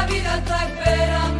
la vida está esperando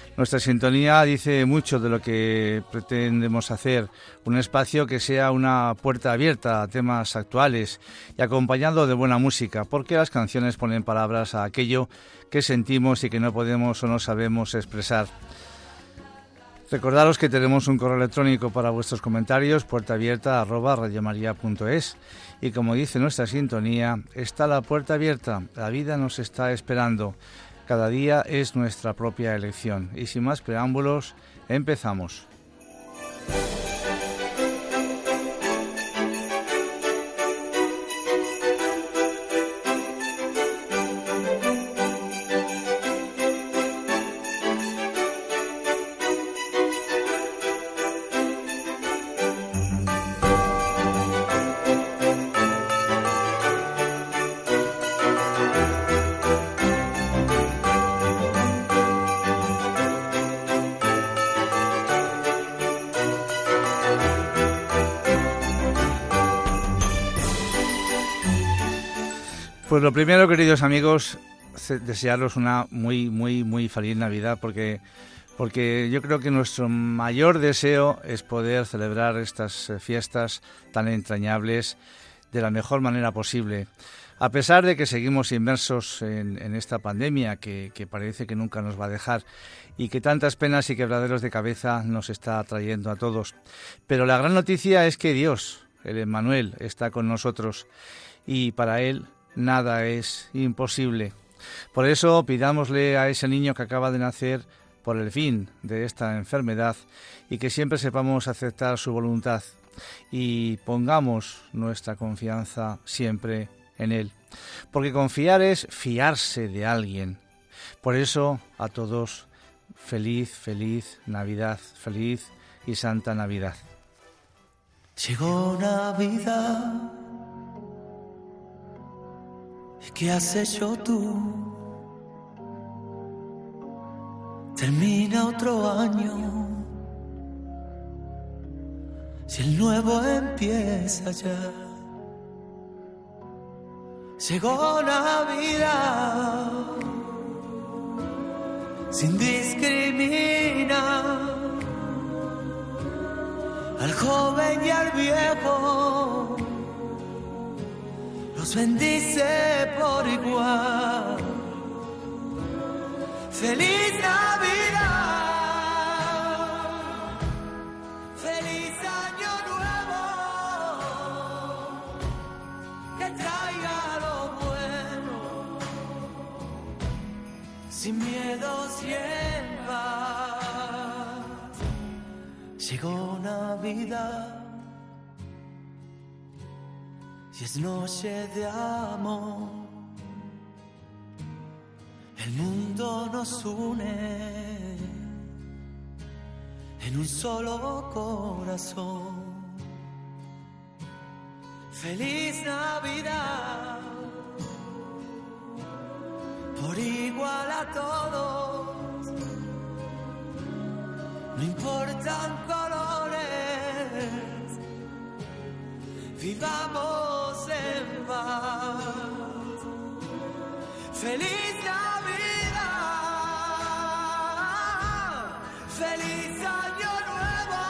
Nuestra sintonía dice mucho de lo que pretendemos hacer, un espacio que sea una puerta abierta a temas actuales y acompañado de buena música, porque las canciones ponen palabras a aquello que sentimos y que no podemos o no sabemos expresar. Recordaros que tenemos un correo electrónico para vuestros comentarios, puerta abierta arroba radiomaria.es. Y como dice nuestra sintonía, está la puerta abierta, la vida nos está esperando. Cada día es nuestra propia elección. Y sin más preámbulos, empezamos. Pues lo primero, queridos amigos, desearos una muy, muy, muy feliz Navidad, porque, porque yo creo que nuestro mayor deseo es poder celebrar estas eh, fiestas tan entrañables de la mejor manera posible. A pesar de que seguimos inmersos en, esta pandemia que, que, parece que nunca nos va a dejar y que tantas penas y quebraderos de cabeza nos está trayendo a todos. Pero la gran noticia es que Dios, el Emmanuel, está con nosotros y para Él nada es imposible. Por eso pidámosle a ese niño que acaba de nacer por el fin de esta enfermedad y que siempre sepamos aceptar su voluntad y pongamos nuestra confianza siempre en Él. Porque confiar es fiarse de alguien. Por eso a todos feliz, feliz Navidad, feliz y santa Navidad. Llegó Navidad ¿Qué has hecho tú? Termina otro año. Si el nuevo empieza ya. Llegó Navidad. Sin discriminar al joven y al viejo los bendice por igual. Feliz Navidad, feliz año nuevo, que traiga lo bueno, sin miedo siempre. Llegó Navidad es noche de amor. El mundo nos une en un solo corazón. Feliz Navidad por igual a todos. No importan colores, vivamos en paz. Feliz Navidad, feliz año nuevo,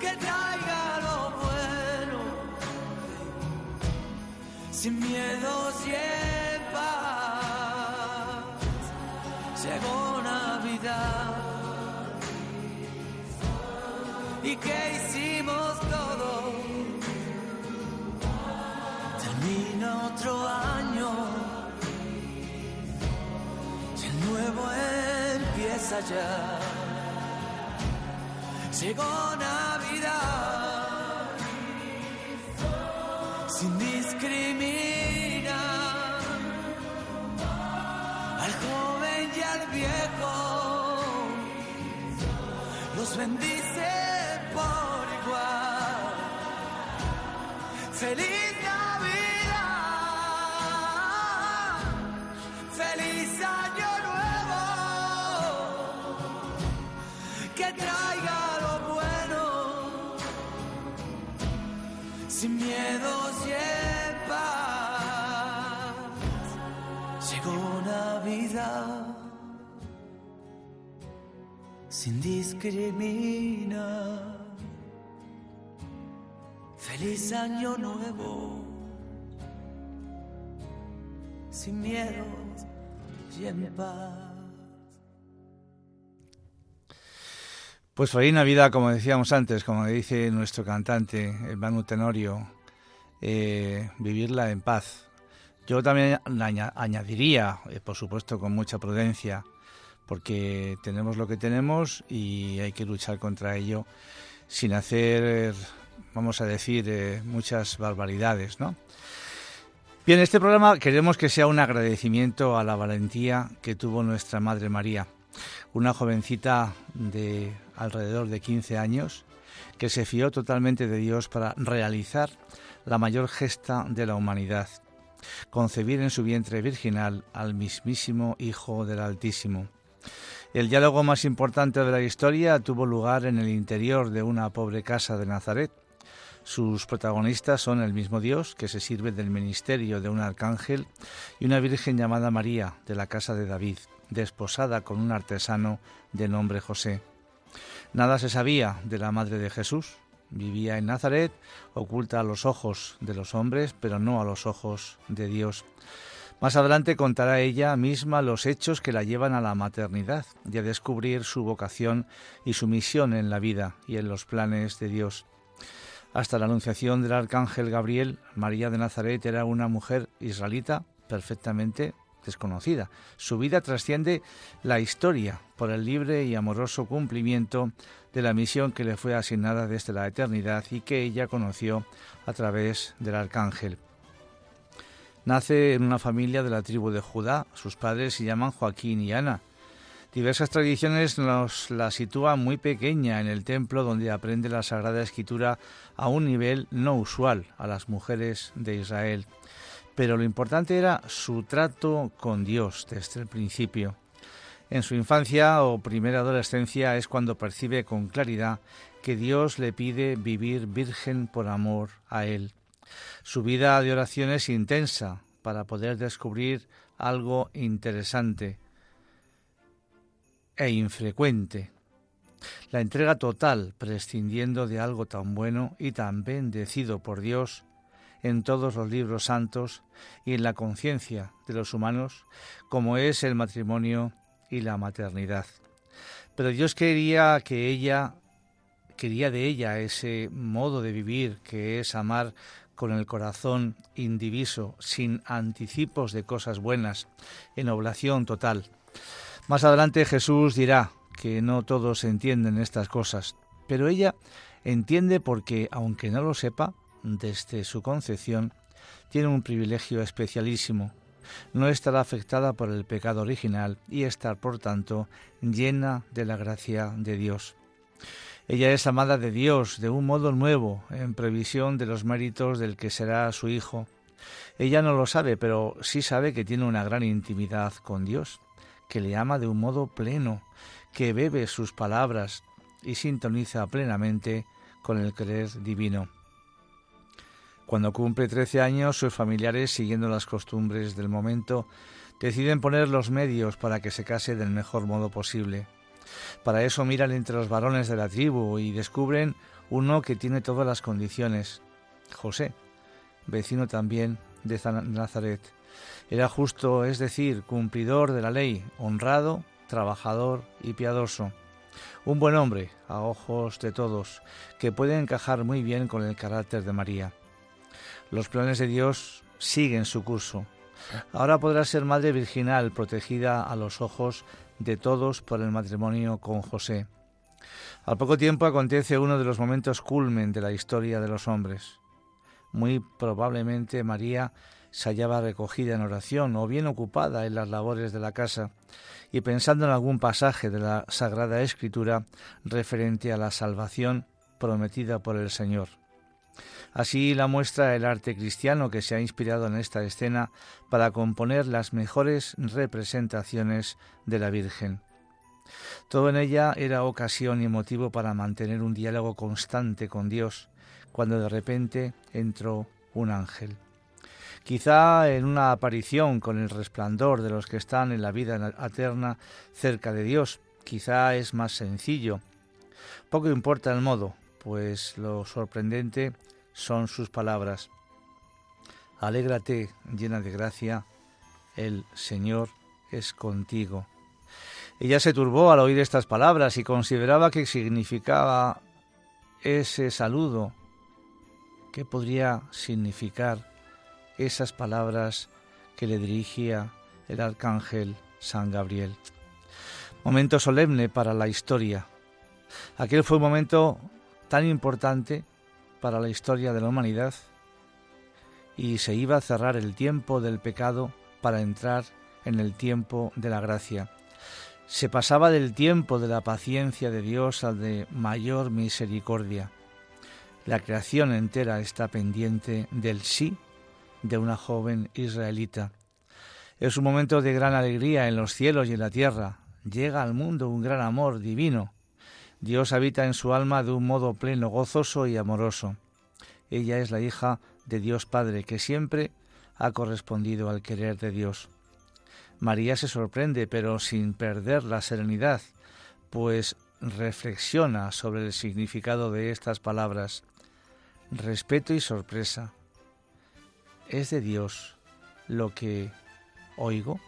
que traiga lo bueno, sin miedos y paz. Llegó Navidad. ¿Y qué ya. Llegó Navidad sin discriminar al joven y al viejo los bendice por igual. Feliz Navidad sin discriminar. Feliz año nuevo, sin miedos y en paz. Pues feliz Navidad, como decíamos antes, como dice nuestro cantante, el Manu Tenorio, eh, vivirla en paz. Yo también aña- añadiría, eh, por supuesto, con mucha prudencia, porque tenemos lo que tenemos y hay que luchar contra ello sin hacer, vamos a decir, eh, muchas barbaridades, ¿no? Bien, este programa queremos que sea un agradecimiento a la valentía que tuvo nuestra Madre María, una jovencita de alrededor de 15 años que se fió totalmente de Dios para realizar la mayor gesta de la humanidad, concebir en su vientre virginal al mismísimo Hijo del Altísimo. El diálogo más importante de la historia tuvo lugar en el interior de una pobre casa de Nazaret. Sus protagonistas son el mismo Dios, que se sirve del ministerio de un arcángel, y una virgen llamada María, de la casa de David, desposada con un artesano de nombre José. Nada se sabía de la madre de Jesús. Vivía en Nazaret, oculta a los ojos de los hombres, pero no a los ojos de Dios. Más adelante contará ella misma los hechos que la llevan a la maternidad y a descubrir su vocación y su misión en la vida y en los planes de Dios. Hasta la anunciación del arcángel Gabriel, María de Nazaret era una mujer israelita perfectamente desconocida. Su vida trasciende la historia por el libre y amoroso cumplimiento de la misión que le fue asignada desde la eternidad y que ella conoció a través del arcángel. Nace en una familia de la tribu de Judá. Sus padres se llaman Joaquín y Ana. Diversas tradiciones nos la sitúan muy pequeña en el templo donde aprende la Sagrada Escritura a un nivel no usual a las mujeres de Israel. Pero lo importante era su trato con Dios desde el principio. En su infancia o primera adolescencia es cuando percibe con claridad que Dios le pide vivir virgen por amor a Él. Su vida de oración es intensa para poder descubrir algo interesante e infrecuente. La entrega total, prescindiendo de algo tan bueno y tan bendecido por Dios en todos los libros santos y en la conciencia de los humanos, como es el matrimonio y la maternidad. Pero Dios quería que ella, quería de ella ese modo de vivir que es amar con el corazón indiviso, sin anticipos de cosas buenas, en oblación total. Más adelante Jesús dirá que no todos entienden estas cosas, pero ella entiende porque, aunque no lo sepa, desde su concepción, tiene un privilegio especialísimo, no estar afectada por el pecado original y estar, por tanto, llena de la gracia de Dios. Ella es amada de Dios de un modo nuevo, en previsión de los méritos del que será su hijo. Ella no lo sabe, pero sí sabe que tiene una gran intimidad con Dios, que le ama de un modo pleno, que bebe sus palabras y sintoniza plenamente con el querer divino. Cuando cumple trece años, sus familiares, siguiendo las costumbres del momento, deciden poner los medios para que se case del mejor modo posible. Para eso miran entre los varones de la tribu y descubren uno que tiene todas las condiciones, José, vecino también de Nazaret. Era justo, es decir, cumplidor de la ley, honrado, trabajador y piadoso. Un buen hombre, a ojos de todos, que puede encajar muy bien con el carácter de María. Los planes de Dios siguen su curso. Ahora podrá ser madre virginal, protegida a los ojos de todos por el matrimonio con José. Al poco tiempo acontece uno de los momentos culmen de la historia de los hombres. Muy probablemente María se hallaba recogida en oración o bien ocupada en las labores de la casa y pensando en algún pasaje de la Sagrada Escritura referente a la salvación prometida por el Señor. Así la muestra el arte cristiano que se ha inspirado en esta escena para componer las mejores representaciones de la Virgen. Todo en ella era ocasión y motivo para mantener un diálogo constante con Dios, cuando de repente entró un ángel. Quizá en una aparición con el resplandor de los que están en la vida eterna cerca de Dios, quizá es más sencillo. Poco importa el modo, pues lo sorprendente son sus palabras. Alégrate, llena de gracia, el Señor es contigo. Ella se turbó al oír estas palabras y consideraba que significaba ese saludo. ¿Qué podría significar esas palabras que le dirigía el arcángel San Gabriel? Momento solemne para la historia. Aquel fue un momento tan importante para la historia de la humanidad y se iba a cerrar el tiempo del pecado para entrar en el tiempo de la gracia. Se pasaba del tiempo de la paciencia de Dios al de mayor misericordia. La creación entera está pendiente del sí de una joven israelita. Es un momento de gran alegría en los cielos y en la tierra. Llega al mundo un gran amor divino Dios habita en su alma de un modo pleno, gozoso y amoroso. Ella es la hija de Dios Padre, que siempre ha correspondido al querer de Dios. María se sorprende, pero sin perder la serenidad, pues reflexiona sobre el significado de estas palabras. Respeto y sorpresa. ¿Es de Dios lo que oigo?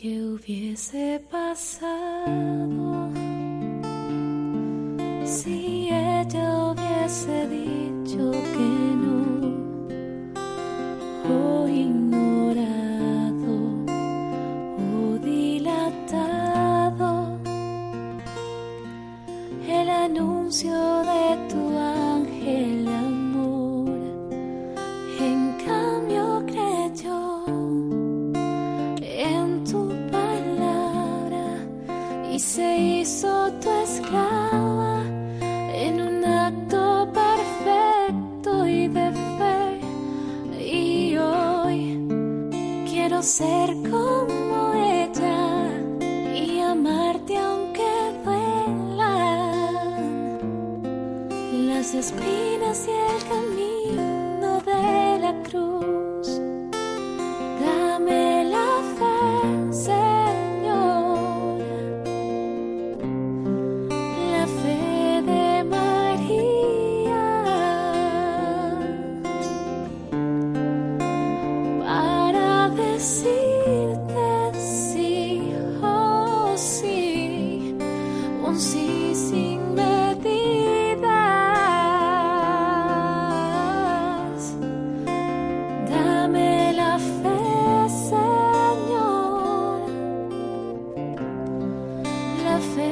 Hubiese pasado si ella hubiese dicho que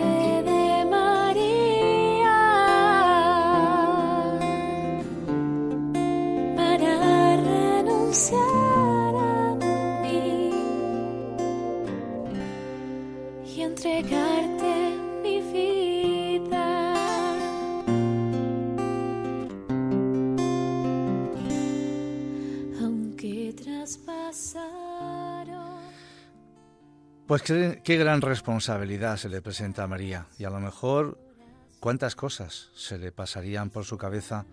la Pues qué, qué gran responsabilidad se le presenta a María y a lo mejor cuántas cosas se le pasarían por su cabeza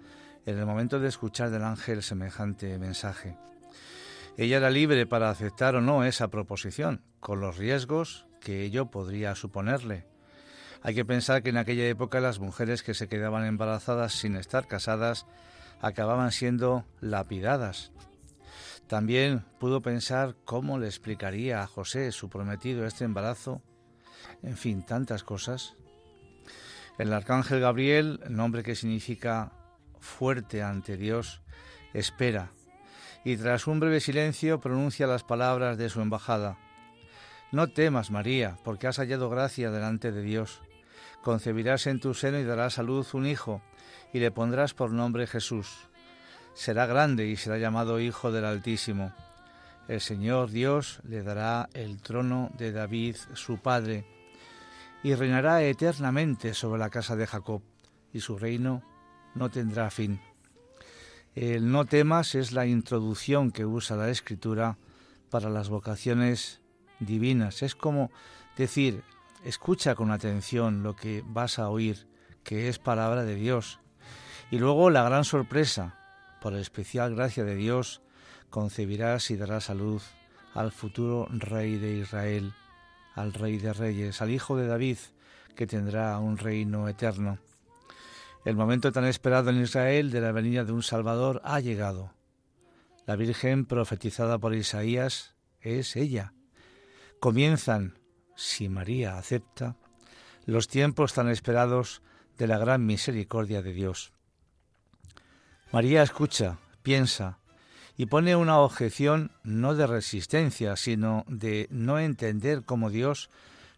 en el momento de escuchar del ángel semejante mensaje. Ella era libre para aceptar o no esa proposición, con los riesgos que ello podría suponerle. Hay que pensar que en aquella época las mujeres que se quedaban embarazadas sin estar casadas acababan siendo lapidadas. También pudo pensar cómo le explicaría a José, su prometido, este embarazo. En fin, tantas cosas. El arcángel Gabriel, nombre que significa fuerte ante Dios, espera y tras un breve silencio pronuncia las palabras de su embajada. No temas, María, porque has hallado gracia delante de Dios. Concebirás en tu seno y darás a luz un hijo, y le pondrás por nombre Jesús. Será grande y será llamado Hijo del Altísimo. El Señor Dios le dará el trono de David, su padre, y reinará eternamente sobre la casa de Jacob, y su reino no tendrá fin. El no temas es la introducción que usa la Escritura para las vocaciones divinas. Es como decir, escucha con atención lo que vas a oír, que es palabra de Dios. Y luego la gran sorpresa, por especial gracia de Dios, concebirás y darás a luz al futuro rey de Israel, al rey de reyes, al hijo de David, que tendrá un reino eterno. El momento tan esperado en Israel de la venida de un Salvador ha llegado. La Virgen profetizada por Isaías es ella. Comienzan, si María acepta, los tiempos tan esperados de la gran misericordia de Dios. María escucha, piensa y pone una objeción no de resistencia, sino de no entender cómo Dios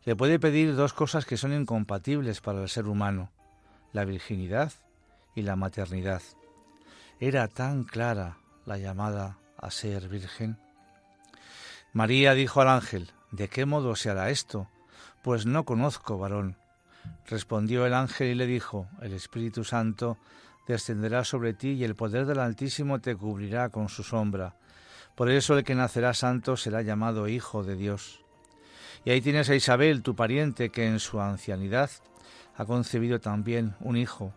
le puede pedir dos cosas que son incompatibles para el ser humano, la virginidad y la maternidad. Era tan clara la llamada a ser virgen. María dijo al ángel, ¿De qué modo se hará esto? Pues no conozco varón. Respondió el ángel y le dijo, El Espíritu Santo descenderá sobre ti y el poder del Altísimo te cubrirá con su sombra. Por eso el que nacerá santo será llamado Hijo de Dios. Y ahí tienes a Isabel, tu pariente, que en su ancianidad ha concebido también un hijo,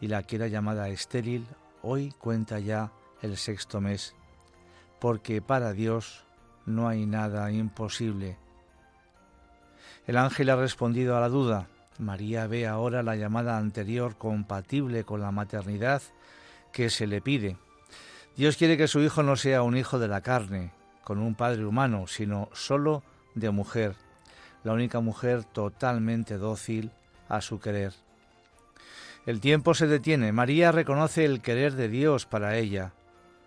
y la que era llamada estéril, hoy cuenta ya el sexto mes, porque para Dios no hay nada imposible. El ángel ha respondido a la duda. María ve ahora la llamada anterior compatible con la maternidad que se le pide. Dios quiere que su hijo no sea un hijo de la carne, con un padre humano, sino solo de mujer, la única mujer totalmente dócil a su querer. El tiempo se detiene. María reconoce el querer de Dios para ella,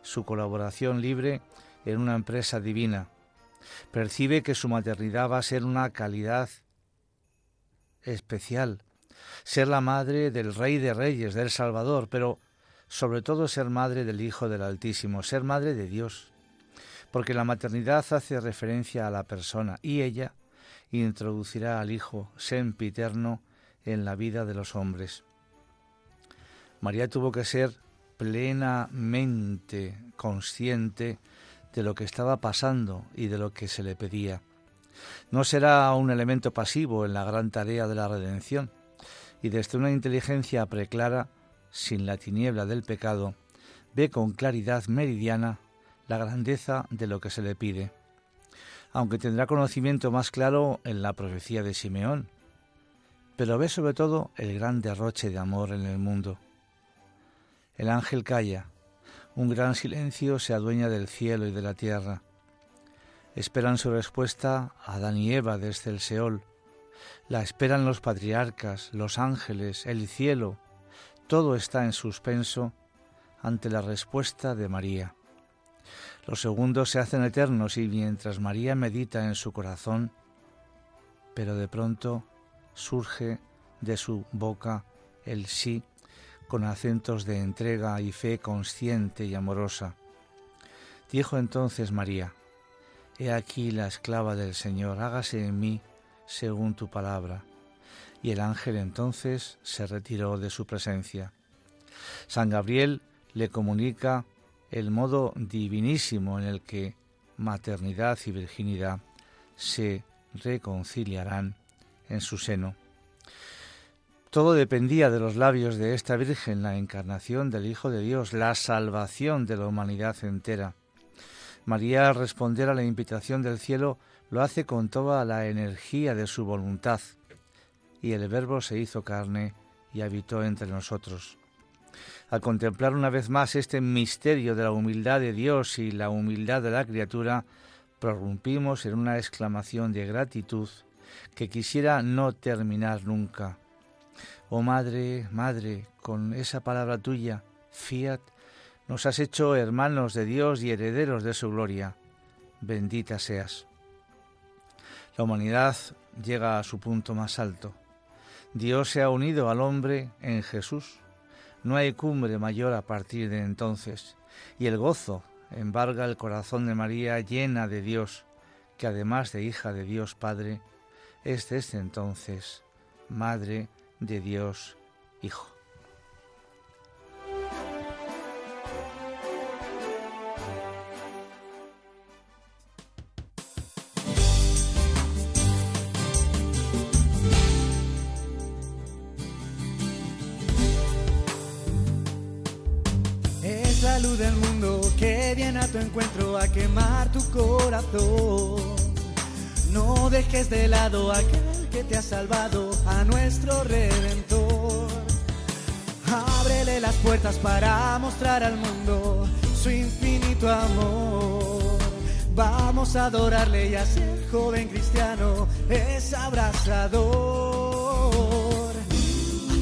su colaboración libre en una empresa divina. Percibe que su maternidad va a ser una calidad especial, ser la madre del Rey de Reyes, del Salvador, pero sobre todo ser madre del Hijo del Altísimo, ser madre de Dios, porque la maternidad hace referencia a la persona y ella introducirá al Hijo sempiterno en la vida de los hombres. María tuvo que ser plenamente consciente de lo que estaba pasando y de lo que se le pedía. No será un elemento pasivo en la gran tarea de la redención, y desde una inteligencia preclara, sin la tiniebla del pecado, ve con claridad meridiana la grandeza de lo que se le pide, aunque tendrá conocimiento más claro en la profecía de Simeón, pero ve sobre todo el gran derroche de amor en el mundo. El ángel calla, un gran silencio se adueña del cielo y de la tierra. Esperan su respuesta Adán y Eva desde el Seol. La esperan los patriarcas, los ángeles, el cielo. Todo está en suspenso ante la respuesta de María. Los segundos se hacen eternos y mientras María medita en su corazón, pero de pronto surge de su boca el sí con acentos de entrega y fe consciente y amorosa. Dijo entonces María, He aquí la esclava del Señor, hágase en mí según tu palabra. Y el ángel entonces se retiró de su presencia. San Gabriel le comunica el modo divinísimo en el que maternidad y virginidad se reconciliarán en su seno. Todo dependía de los labios de esta Virgen, la encarnación del Hijo de Dios, la salvación de la humanidad entera. María, al responder a la invitación del cielo, lo hace con toda la energía de su voluntad, y el Verbo se hizo carne y habitó entre nosotros. Al contemplar una vez más este misterio de la humildad de Dios y la humildad de la criatura, prorrumpimos en una exclamación de gratitud que quisiera no terminar nunca. Oh Madre, Madre, con esa palabra tuya, fiat, nos has hecho hermanos de Dios y herederos de su gloria. Bendita seas. La humanidad llega a su punto más alto. Dios se ha unido al hombre en Jesús. No hay cumbre mayor a partir de entonces. Y el gozo embarga el corazón de María llena de Dios, que además de hija de Dios Padre, es desde entonces Madre de Dios Hijo. Encuentro a quemar tu corazón. No dejes de lado a aquel que te ha salvado, a nuestro redentor. Ábrele las puertas para mostrar al mundo su infinito amor. Vamos a adorarle y así el joven cristiano es abrazador.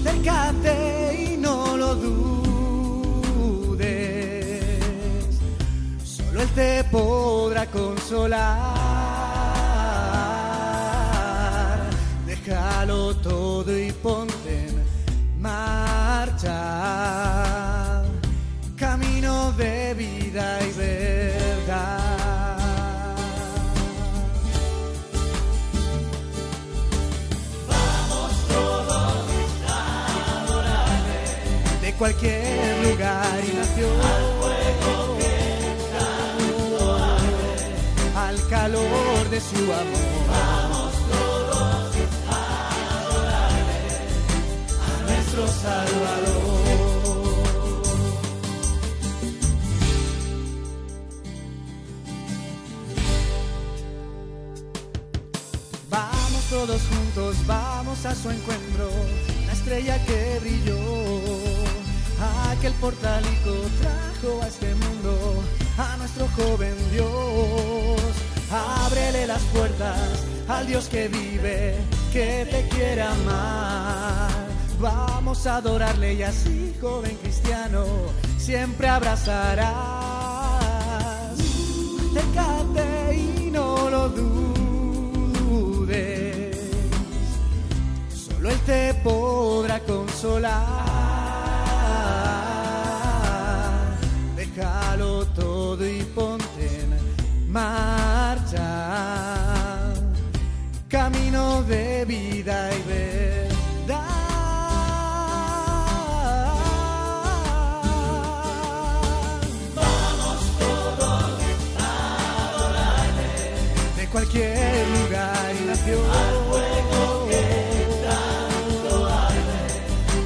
Acércate te podrá consolar. Déjalo todo y ponte en marcha. Camino de vida y verdad. de cualquier lugar y nación. Calor de su amor. Vamos todos a adorarle a nuestro Salvador. Vamos todos juntos, vamos a su encuentro, la estrella que brilló, aquel portalico trajo a este mundo a nuestro joven Dios. Ábrele las puertas al Dios que vive, que te quiere amar. Vamos a adorarle y así, joven cristiano, siempre abrazarás. Acércate y no lo dudes. Solo Él te podrá consolar. Déjalo todo y ponte en Camino de vida y verdad. de cualquier lugar y nación.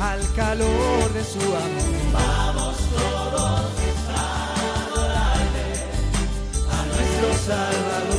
Al calor de su amor. Vamos todos a adorarle a nuestro Salvador.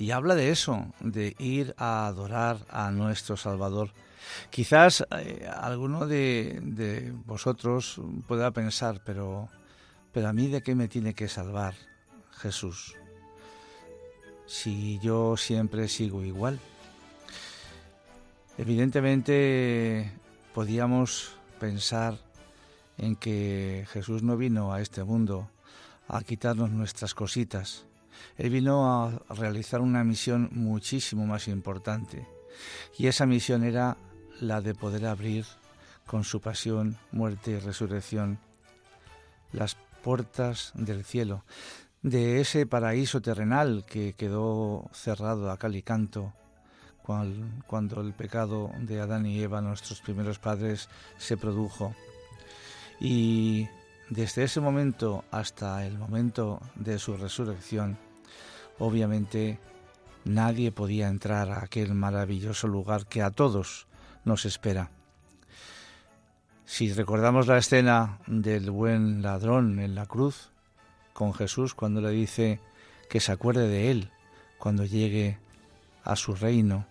y habla de eso, de ir a adorar a nuestro Salvador. Quizás eh, alguno de, vosotros pueda pensar, pero, pero a mí de qué me tiene que salvar Jesús si yo siempre sigo igual. Evidentemente podíamos pensar en que Jesús no vino a este mundo a quitarnos nuestras cositas. Él vino a realizar una misión muchísimo más importante. Y esa misión era la de poder abrir con su pasión, muerte y resurrección las puertas del cielo, de ese paraíso terrenal que quedó cerrado a cal y canto cuando el pecado de Adán y Eva, nuestros primeros padres, se produjo. Y desde ese momento hasta el momento de su resurrección, obviamente nadie podía entrar a aquel maravilloso lugar que a todos nos espera. Si recordamos la escena del buen ladrón en la cruz con Jesús cuando le dice que se acuerde de él cuando llegue a su reino,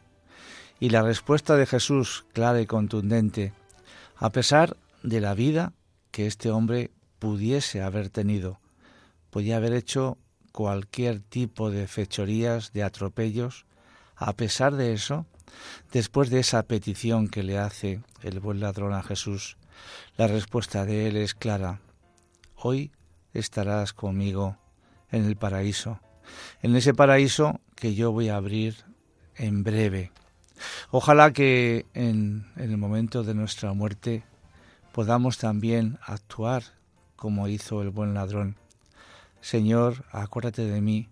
y la respuesta de Jesús clara y contundente, a pesar de la vida que este hombre pudiese haber tenido, podía haber hecho cualquier tipo de fechorías, de atropellos, a pesar de eso, después de esa petición que le hace el buen ladrón a Jesús, la respuesta de él es clara. Hoy estarás conmigo en el paraíso, en ese paraíso que yo voy a abrir en breve. Ojalá que en, el momento de nuestra muerte podamos también actuar como hizo el buen ladrón. Señor, acuérdate de mí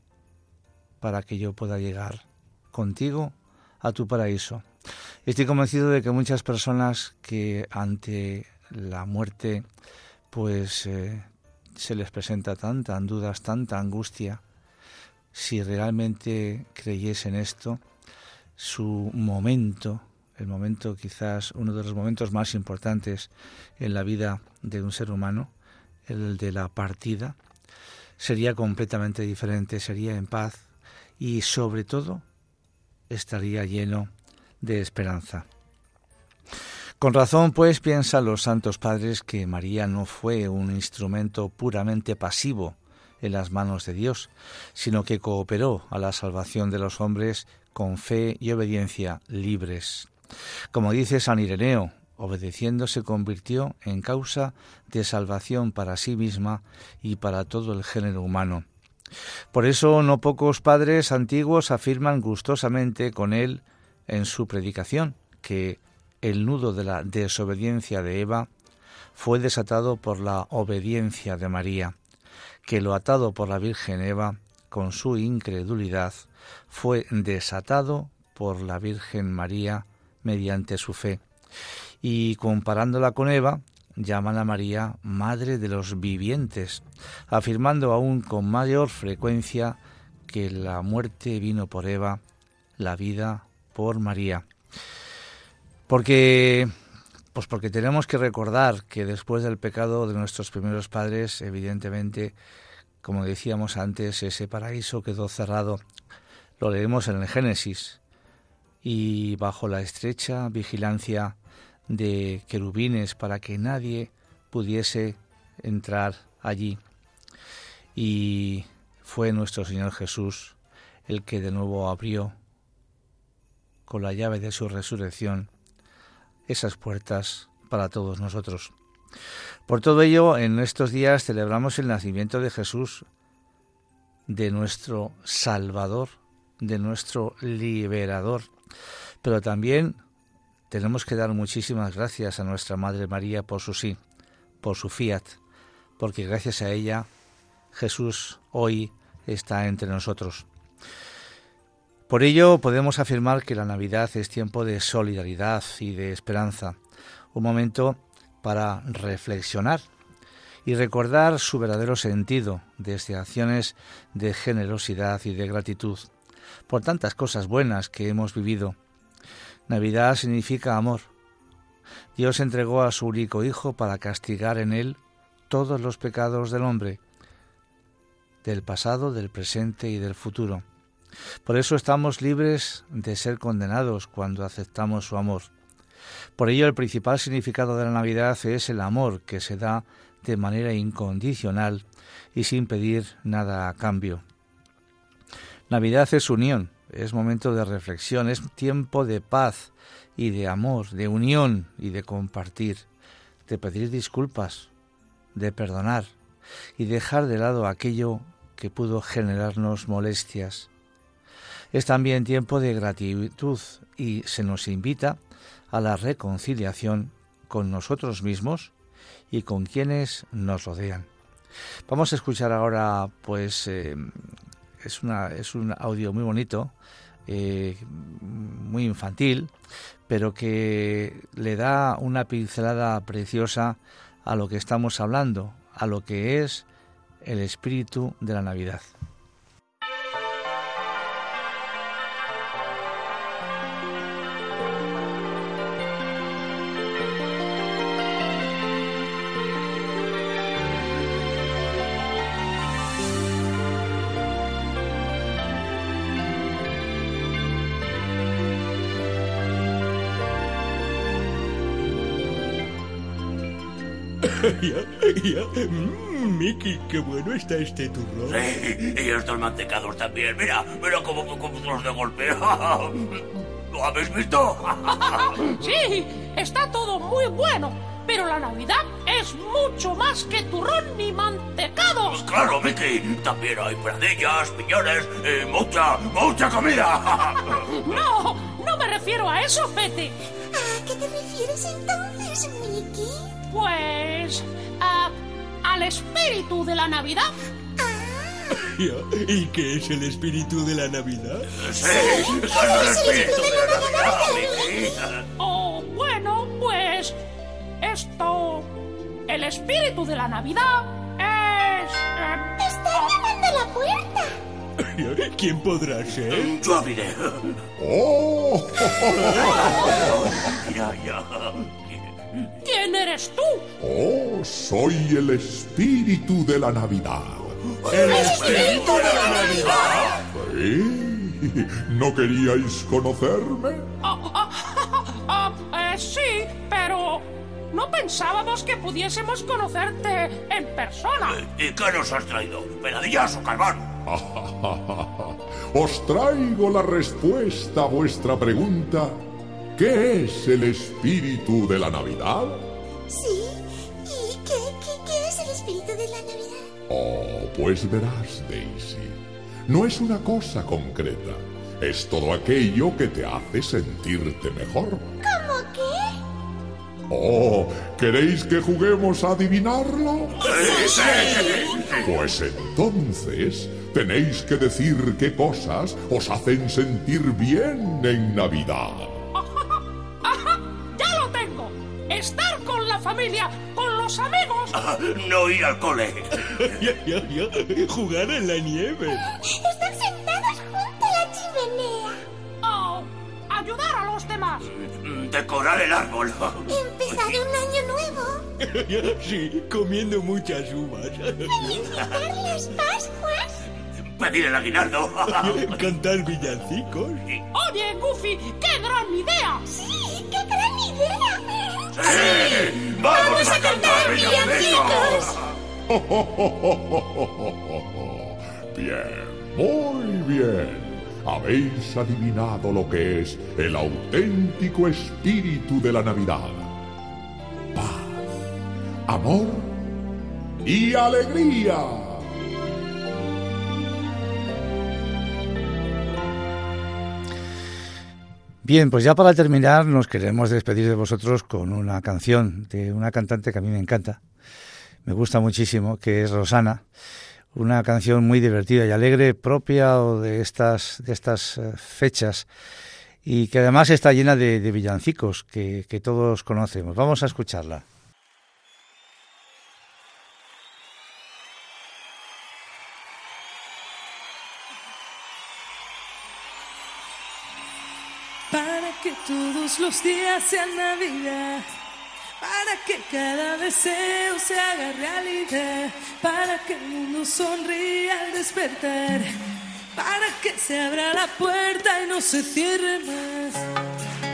para que yo pueda llegar contigo a tu paraíso. Estoy convencido de que muchas personas que ante la muerte pues eh, se les presenta tanta dudas, tanta angustia, si realmente creyesen esto, su momento, el momento quizás uno de los momentos más importantes en la vida de un ser humano, el de la partida, sería completamente diferente, sería en paz y sobre todo estaría lleno de esperanza. Con razón, pues, piensan los santos padres que María no fue un instrumento puramente pasivo en las manos de Dios, sino que cooperó a la salvación de los hombres con fe y obediencia libres. Como dice San Ireneo, obedeciendo se convirtió en causa de salvación para sí misma y para todo el género humano. Por eso no pocos padres antiguos afirman gustosamente con él en su predicación que el nudo de la desobediencia de Eva fue desatado por la obediencia de María, que lo atado por la Virgen Eva con su incredulidad fue desatado por la Virgen María mediante su fe. Y comparándola con Eva, llaman a María Madre de los Vivientes, afirmando aún con mayor frecuencia que la muerte vino por Eva, la vida por María. Porque pues porque tenemos que recordar que después del pecado de nuestros primeros padres, evidentemente, como decíamos antes, ese paraíso quedó cerrado lo leemos en el Génesis. Y bajo la estrecha vigilancia de querubines para que nadie pudiese entrar allí. Y fue nuestro Señor Jesús el que de nuevo abrió con la llave de su resurrección esas puertas para todos nosotros. Por todo ello, en estos días celebramos el nacimiento de Jesús, de nuestro Salvador, de nuestro liberador. Pero también tenemos que dar muchísimas gracias a nuestra Madre María por su sí, por su fiat, porque gracias a ella Jesús hoy está entre nosotros. Por ello podemos afirmar que la Navidad es tiempo de solidaridad y de esperanza, un momento para reflexionar y recordar su verdadero sentido desde acciones de generosidad y de gratitud por tantas cosas buenas que hemos vivido. Navidad significa amor. Dios entregó a su único Hijo para castigar en él todos los pecados del hombre, del pasado, del presente y del futuro. Por eso estamos libres de ser condenados cuando aceptamos su amor. Por ello el principal significado de la Navidad es el amor que se da de manera incondicional y sin pedir nada a cambio. Navidad es unión, es momento de reflexión, es tiempo de paz y de amor, de unión y de compartir, de pedir disculpas, de perdonar y dejar de lado aquello que pudo generarnos molestias. Es también tiempo de gratitud y se nos invita a la reconciliación con nosotros mismos y con quienes nos rodean. Vamos a escuchar ahora, pues, eh, es, una, es un audio muy bonito, eh, muy infantil, pero que le da una pincelada preciosa a lo que estamos hablando, a lo que es el espíritu de la Navidad. Ya. Mm, Mickey, qué bueno está este turrón. Sí, y estos mantecados también. Mira, mira cómo, cómo los de golpe. ¿Lo habéis visto? Sí, está todo muy bueno, pero la Navidad es mucho más que turrón ni mantecados. Claro, Mickey. También hay pradillas, piñones y mucha, mucha comida. No, no me refiero a eso, Pete. ¿A qué te refieres entonces, Mickey? Pues... a- al espíritu de la Navidad. ¿Y qué es el espíritu de la Navidad? Sí, el espíritu de la Navidad. Oh, bueno, pues... esto... el espíritu de la Navidad es... eh, ¡Está llamando a la puerta! ¿Quién podrá ser? Yo abriré. ¡Oh! Ya, ya. ¿Quién eres tú? ¡Oh! Soy el espíritu de la Navidad. ¿El espíritu de la Navidad? ¿Sí? ¿No queríais conocerme? Ah, ah, ah, eh, sí, pero... no pensábamos que pudiésemos conocerte en persona. ¿Y qué nos has traído? ¿Peladillas o carbón? Os traigo la respuesta a vuestra pregunta. ¿Qué es el espíritu de la Navidad? Sí. ¿Y qué, qué, qué es el espíritu de la Navidad? Oh, pues verás, Daisy. No es una cosa concreta. Es todo aquello que te hace sentirte mejor. ¿Cómo qué? Oh, ¿queréis que juguemos a adivinarlo? Sí, sí. Pues entonces tenéis que decir qué cosas os hacen sentir bien en Navidad. Estar con la familia, con los amigos. No ir al cole. Ya, ya, ya. Jugar en la nieve. Están sentados junto a la chimenea. Oh, ayudar a los demás. Decorar el árbol. Empezar un año nuevo. Sí, comiendo muchas uvas. Felicitar las Pascuas. Pedir el aguinaldo. Cantar villancicos. Oye, Goofy, qué gran idea. Sí, qué gran idea. Bien, muy bien. Habéis adivinado lo que es el auténtico espíritu de la Navidad. Paz, amor y alegría. Bien, pues ya para terminar nos queremos despedir de vosotros con una canción de una cantante que a mí me encanta, me gusta muchísimo, que es Rosana, una canción muy divertida y alegre propia de estas, de estas eh, fechas y que además está llena de, villancicos que, que todos conocemos. Vamos a escucharla. Para que todos los días sean Navidad, para que cada deseo se haga realidad, para que el mundo sonría al despertar, para que se abra la puerta y no se cierre más.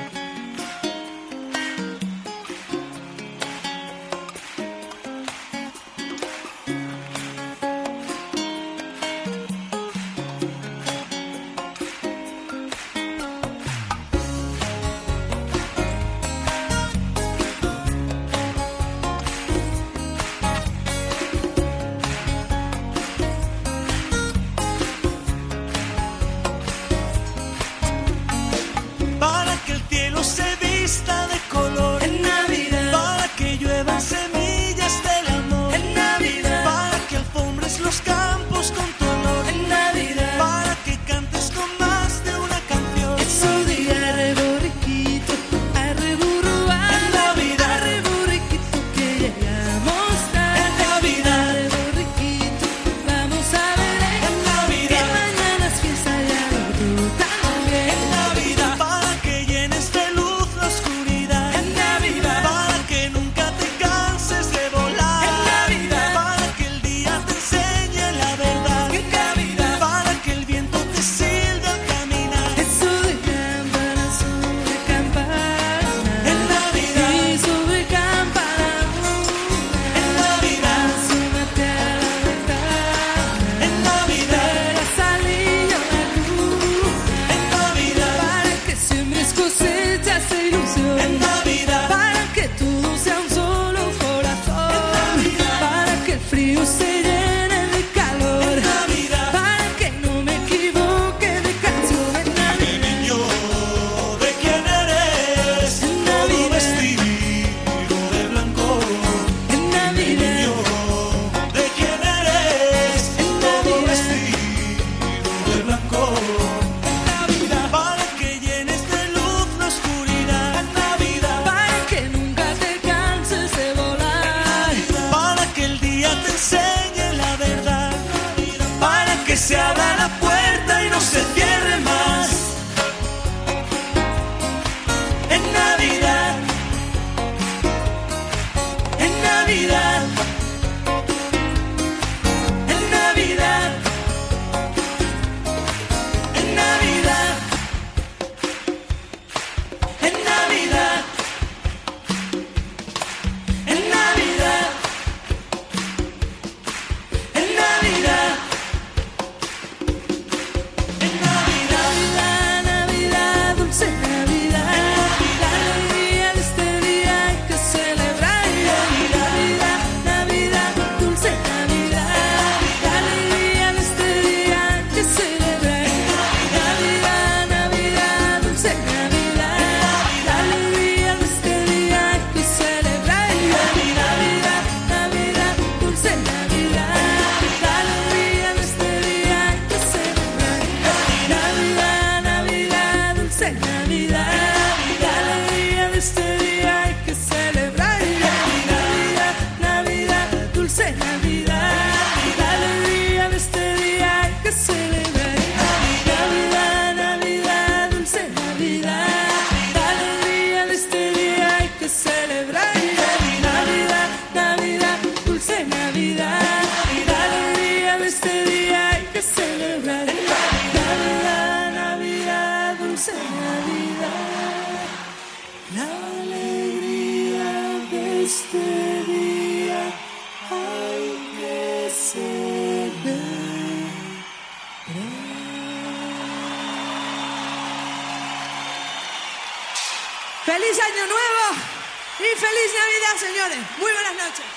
Gracias, señores. Muy buenas noches.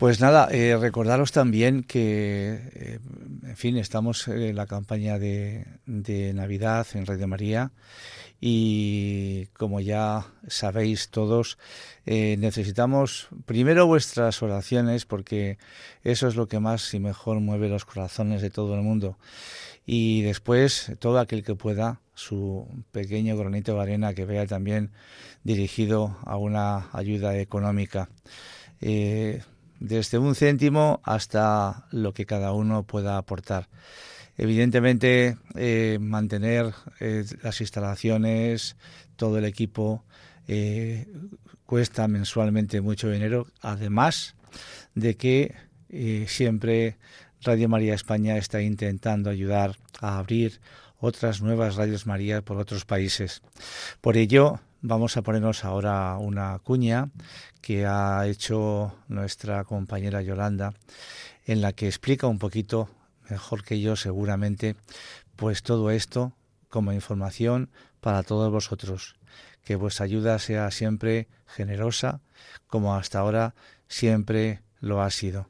Pues nada, eh, recordaros también que, eh, en fin, estamos en la campaña de, de Navidad en Radio María y como ya sabéis todos, eh, necesitamos primero vuestras oraciones porque eso es lo que más y mejor mueve los corazones de todo el mundo y después todo aquel que pueda su pequeño granito de arena que vea también dirigido a una ayuda económica. Eh, desde un céntimo hasta lo que cada uno pueda aportar. Evidentemente, eh, mantener eh, las instalaciones, todo el equipo, eh, cuesta mensualmente mucho dinero, además de que eh, siempre Radio María España está intentando ayudar a abrir otras nuevas radios María por otros países. Por ello, vamos a ponernos ahora una cuña que ha hecho nuestra compañera Yolanda, en la que explica un poquito, mejor que yo seguramente, pues todo esto como información para todos vosotros. Que vuestra ayuda sea siempre generosa, como hasta ahora siempre lo ha sido.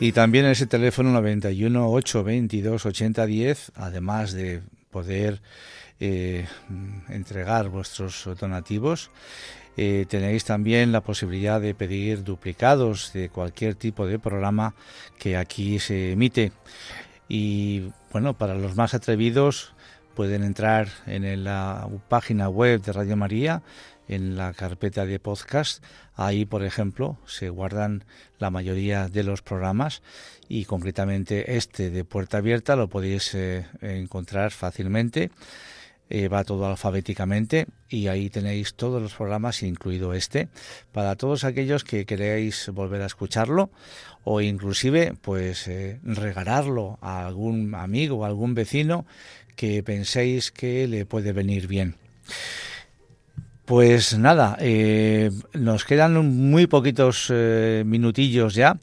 Y también ese teléfono 91 822 8010, además de poder eh, entregar vuestros donativos, eh, tenéis también la posibilidad de pedir duplicados de cualquier tipo de programa que aquí se emite. Y bueno, para los más atrevidos pueden entrar en la página web de Radio María, en la carpeta de podcast. Ahí, por ejemplo, se guardan la mayoría de los programas y concretamente este de Puerta Abierta lo podéis eh, encontrar fácilmente. Eh, va todo alfabéticamente y ahí tenéis todos los programas, incluido este, para todos aquellos que queréis volver a escucharlo o inclusive pues eh, regalarlo a algún amigo o algún vecino que penséis que le puede venir bien. Pues nada, eh, nos quedan muy poquitos eh, minutillos ya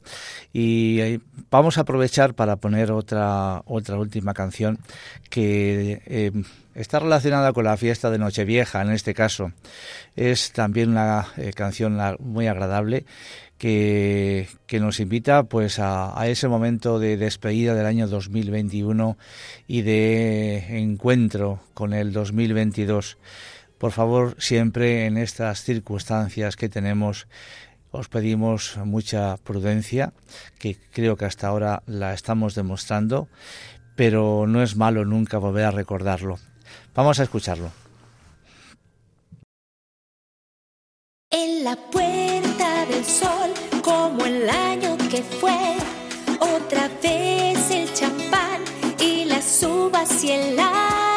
y eh, vamos a aprovechar para poner otra otra última canción que está relacionada con la fiesta de Nochevieja en este caso. Es también una canción muy agradable que, que nos invita pues a, a ese momento de despedida del año 2021 y de encuentro con el 2022. Por favor, siempre en estas circunstancias que tenemos, os pedimos mucha prudencia, que creo que hasta ahora la estamos demostrando, pero no es malo nunca volver a recordarlo. Vamos a escucharlo. En la puerta del sol, como el año que fue, otra vez el champán y las uvas y el alquitrán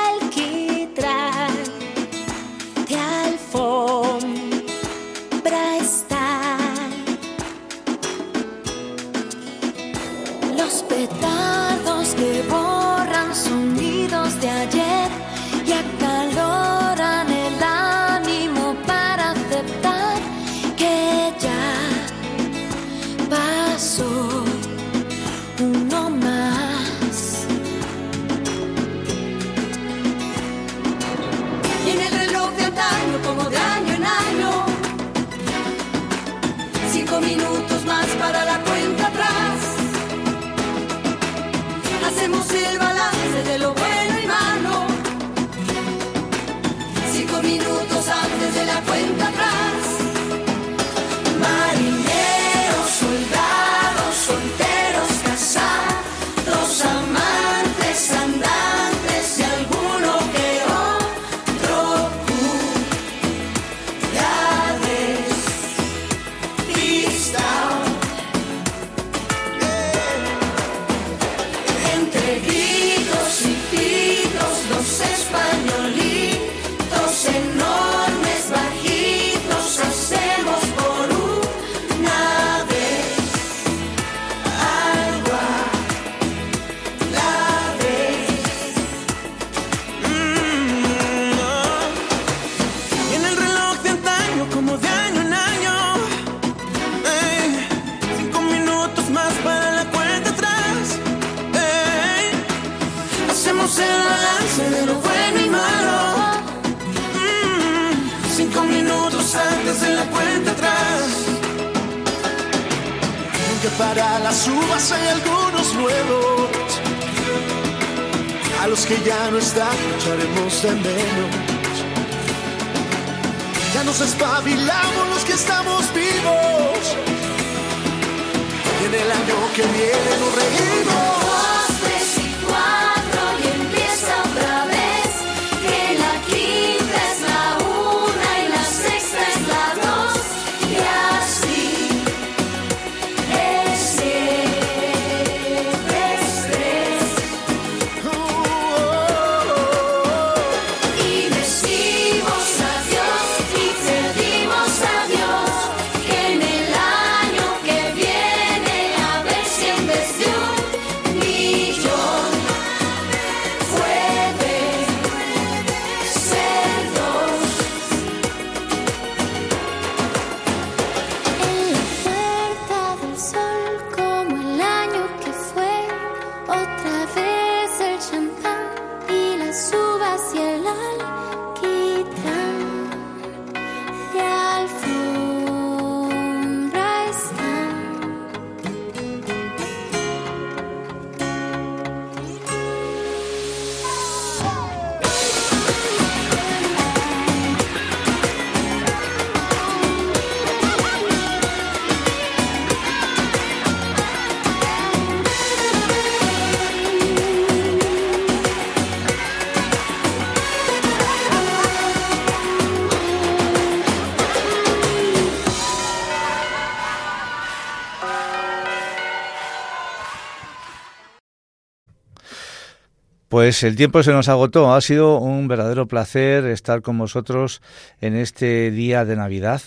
Pues el tiempo se nos agotó. Ha sido un verdadero placer estar con vosotros en este día de Navidad.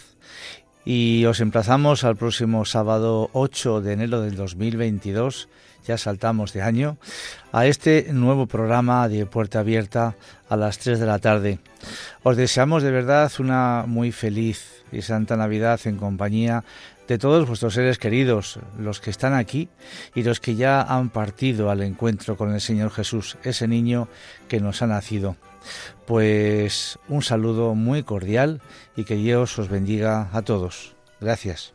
Y os emplazamos al próximo sábado 8 de enero del 2022, ya saltamos de año, a este nuevo programa de Puerta Abierta a las 3 de la tarde. Os deseamos de verdad una muy feliz y santa Navidad en compañía de todos vuestros seres queridos, los que están aquí y los que ya han partido al encuentro con el Señor Jesús, ese niño que nos ha nacido. Pues un saludo muy cordial y que Dios os bendiga a todos. Gracias.